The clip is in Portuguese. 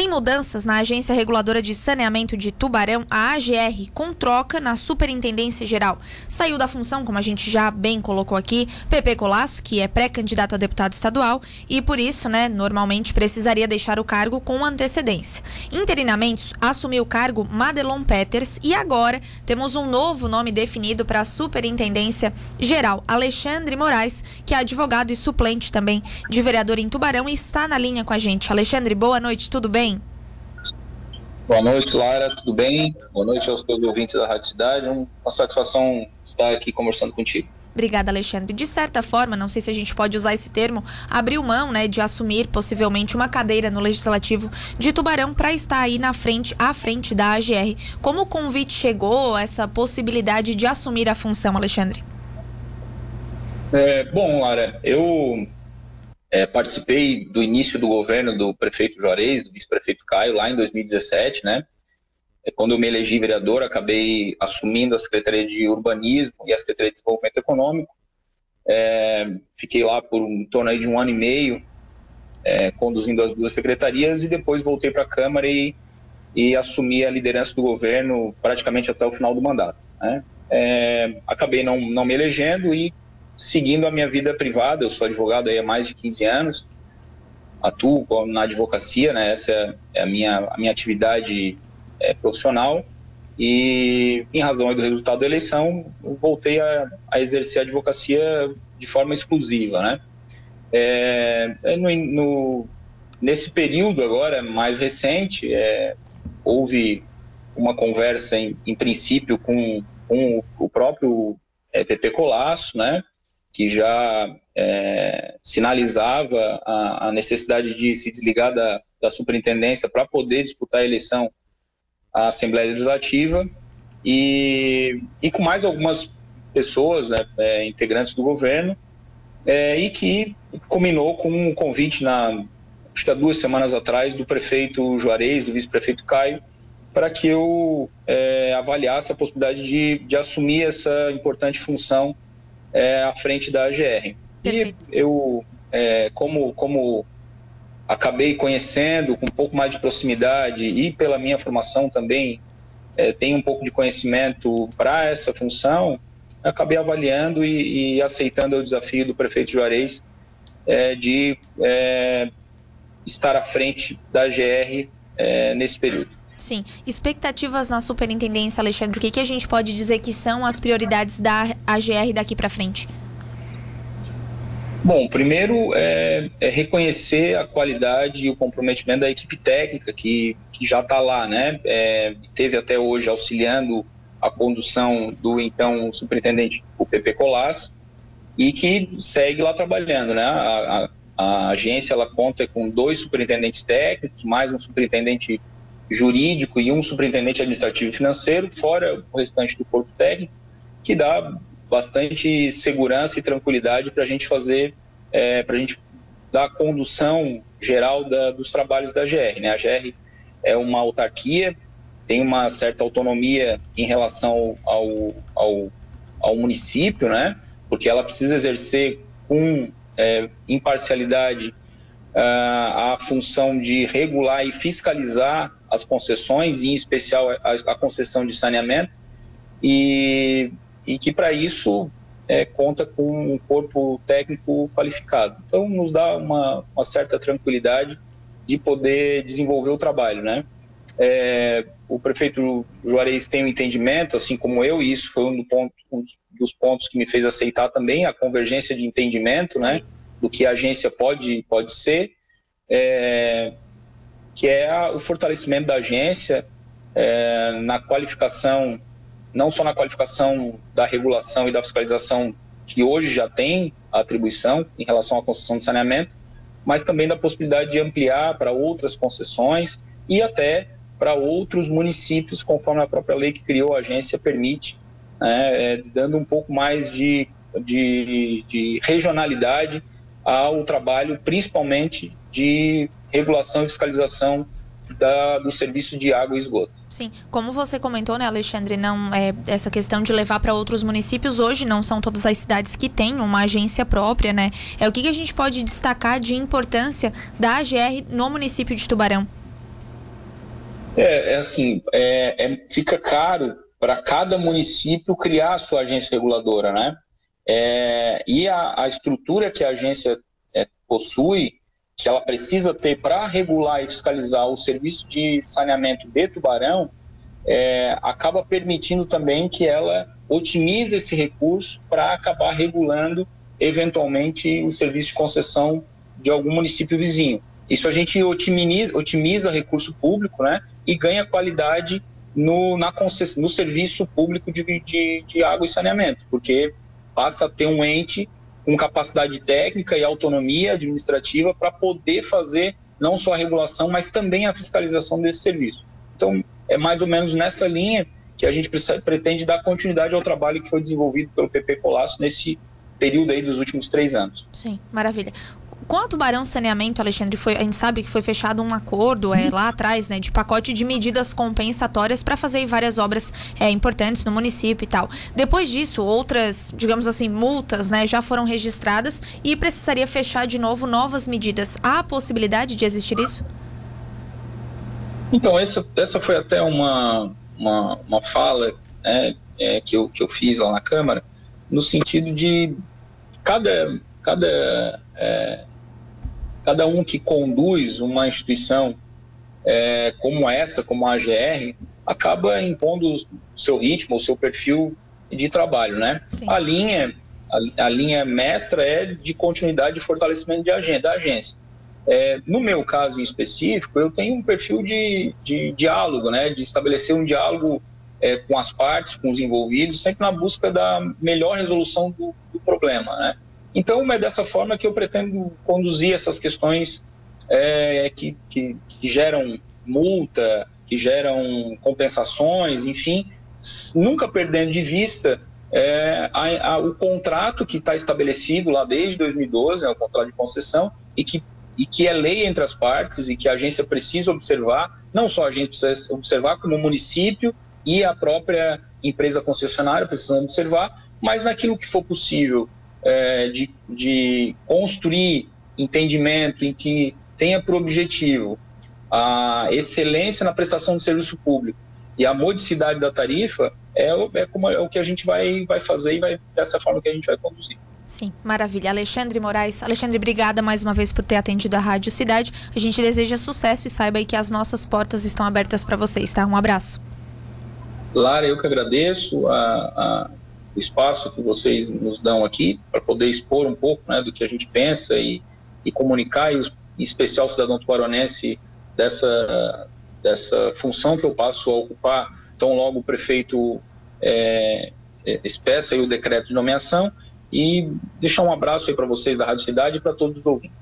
Tem mudanças na Agência Reguladora de Saneamento de Tubarão, a AGR, com troca na Superintendência Geral. Saiu da função, como a gente já bem colocou aqui, Pepe Colasso, que é pré-candidato a deputado estadual e por isso, né, normalmente precisaria deixar o cargo com antecedência. Interinamente, assumiu o cargo Madelon Peters e agora temos um novo nome definido para a Superintendência Geral, Alexandre Moraes, que é advogado e suplente também de vereador em Tubarão e está na linha com a gente. Alexandre, boa noite, tudo bem? Boa noite, Lara, tudo bem? Boa noite aos teus ouvintes da Rádio Cidade. Uma satisfação estar aqui conversando contigo. Obrigada, Alexandre. De certa forma, não sei se a gente pode usar esse termo, abriu mão, né, de assumir possivelmente uma cadeira no legislativo de Tubarão para estar aí na frente, à frente da AGR. Como o convite chegou, essa possibilidade de assumir a função, Alexandre? É, bom, Lara, eu é, participei do início do governo do prefeito Juarez, do vice-prefeito Caio, lá em 2017, né? É, quando eu me elegi vereador, acabei assumindo a Secretaria de Urbanismo e a Secretaria de Desenvolvimento Econômico. É, fiquei lá por um torno de um ano e meio, é, conduzindo as duas secretarias, e depois voltei para a Câmara e, e assumi a liderança do governo praticamente até o final do mandato. Né? É, acabei não, não me elegendo e seguindo a minha vida privada. Eu sou advogado há mais de 15 anos, atuo na advocacia, né? essa é a minha, a minha atividade é, profissional. E, em razão do resultado da eleição, voltei a, a exercer a advocacia de forma exclusiva. Né? É, é, no, no, nesse período agora, mais recente, é, houve uma conversa, em, em princípio, com, com o próprio é, PP Colasso, né? Que já é, sinalizava a, a, necessidade de se desligar da, da superintendência para poder disputar a eleição à Assembleia Legislativa. E, e com mais algumas pessoas, né, é, integrantes do governo, é, e que culminou com um convite na acho que há duas semanas atrás do prefeito Juarez, do vice-prefeito Caio, para que eu é, avaliasse a possibilidade de, de assumir essa importante função é, à frente da AGR. Perfeito. E eu, é, como, como acabei conhecendo com um pouco mais de proximidade e pela minha formação também é, tenho um pouco de conhecimento para essa função, acabei avaliando e, e, aceitando o desafio do prefeito Juarez é, de é, estar à frente da AGR é, nesse período. Sim. Expectativas na superintendência, Alexandre, o que, que a gente pode dizer que são as prioridades da AGR daqui para frente? Bom, primeiro é, é, reconhecer a qualidade e o comprometimento da equipe técnica que, que já está lá, né? É, teve até hoje auxiliando a condução do então superintendente, o PP Colas, e que segue lá trabalhando, né? A, a, a agência ela conta com dois superintendentes técnicos, mais um superintendente jurídico e um superintendente administrativo e financeiro, fora o restante do corpo técnico, que dá bastante segurança e tranquilidade para a gente fazer, é, para a gente dar a condução geral da, dos trabalhos da GR. Né? A GR é uma autarquia, tem uma certa autonomia em relação ao, ao, ao município, né? porque ela precisa exercer com é, imparcialidade a função de regular e fiscalizar as concessões, em especial a, a concessão de saneamento, e, e que para isso é, conta com um corpo técnico qualificado. Então, nos dá uma, uma certa tranquilidade de poder desenvolver o trabalho, né? É, o prefeito Juarez tem um entendimento, assim como eu, e isso foi um, do ponto, um, dos pontos que me fez aceitar também a convergência de entendimento, né, do que a agência pode pode ser. É, que é a, o fortalecimento da agência é, na qualificação, não só na qualificação da regulação e da fiscalização que hoje já tem a atribuição em relação à concessão de saneamento, mas também da possibilidade de ampliar para outras concessões e até para outros municípios, conforme a própria lei que criou a agência permite, né, é, dando um pouco mais de, de, de regionalidade ao trabalho, principalmente de regulação e fiscalização da, do serviço de água e esgoto. Sim, como você comentou, né, Alexandre, não é essa questão de levar para outros municípios hoje não são todas as cidades que têm uma agência própria, né? É o que, que a gente pode destacar de importância da AGR no município de Tubarão? É, é assim, é, é, fica caro para cada município criar a sua agência reguladora, né? É, e a, a, estrutura que a agência é, possui, que ela precisa ter para regular e fiscalizar o serviço de saneamento de Tubarão, é, acaba permitindo também que ela otimize esse recurso para acabar regulando eventualmente o serviço de concessão de algum município vizinho. Isso a gente otimiza, otimiza recurso público né, e ganha qualidade no, na no serviço público de, de, de água e saneamento, porque passa a ter um ente com capacidade técnica e autonomia administrativa para poder fazer não só a regulação, mas também a fiscalização desse serviço. Então, é mais ou menos nessa linha que a gente pretende dar continuidade ao trabalho que foi desenvolvido pelo PP Colasso nesse período aí dos últimos três anos. Sim, maravilha com a Tubarão Saneamento, Alexandre, foi, a gente sabe que foi fechado um acordo é, lá atrás, né, de pacote de medidas compensatórias para fazer várias obras é, importantes no município e tal. Depois disso, outras, digamos assim, multas, né, já foram registradas e precisaria fechar de novo novas medidas. Há a possibilidade de existir isso? Então, essa, essa foi até uma, uma, uma fala né, é, que, eu, que eu fiz lá na Câmara, no sentido de cada, cada é, cada um que conduz uma instituição é, como essa, como a AGR, acaba impondo o seu ritmo, o seu perfil de trabalho, né? A linha, a, a, linha mestra é de continuidade e fortalecimento de agenda, da agência. É, no meu caso em específico, eu tenho um perfil de, de diálogo, né? De estabelecer um diálogo é, com as partes, com os envolvidos, sempre na busca da melhor resolução do, do problema, né? Então, é dessa forma que eu pretendo conduzir essas questões é, que, que, que, geram multa, que geram compensações, enfim, nunca perdendo de vista é, a, a, o contrato que está estabelecido lá desde 2012, né, o contrato de concessão, e que, e que é lei entre as partes e que a agência precisa observar, não só a gente precisa observar, como o município e a própria empresa concessionária precisam observar, mas naquilo que for possível é, de, de construir entendimento em que tenha por objetivo a excelência na prestação de serviço público e a modicidade da tarifa é, é, como, é o que a gente vai, vai fazer e vai dessa forma que a gente vai conduzir. Sim, maravilha. Alexandre Moraes. Alexandre, obrigada mais uma vez por ter atendido a Rádio Cidade. A gente deseja sucesso e saiba aí que as nossas portas estão abertas para vocês, tá? Um abraço. Lara, eu que agradeço a, a espaço que vocês nos dão aqui para poder expor um pouco né, do que a gente pensa e, e comunicar, e em especial o cidadão tubaronense, dessa, dessa função que eu passo a ocupar tão logo o prefeito é, é expressa o decreto de nomeação e deixar um abraço aí para vocês da Rádio Cidade e para todos os ouvintes.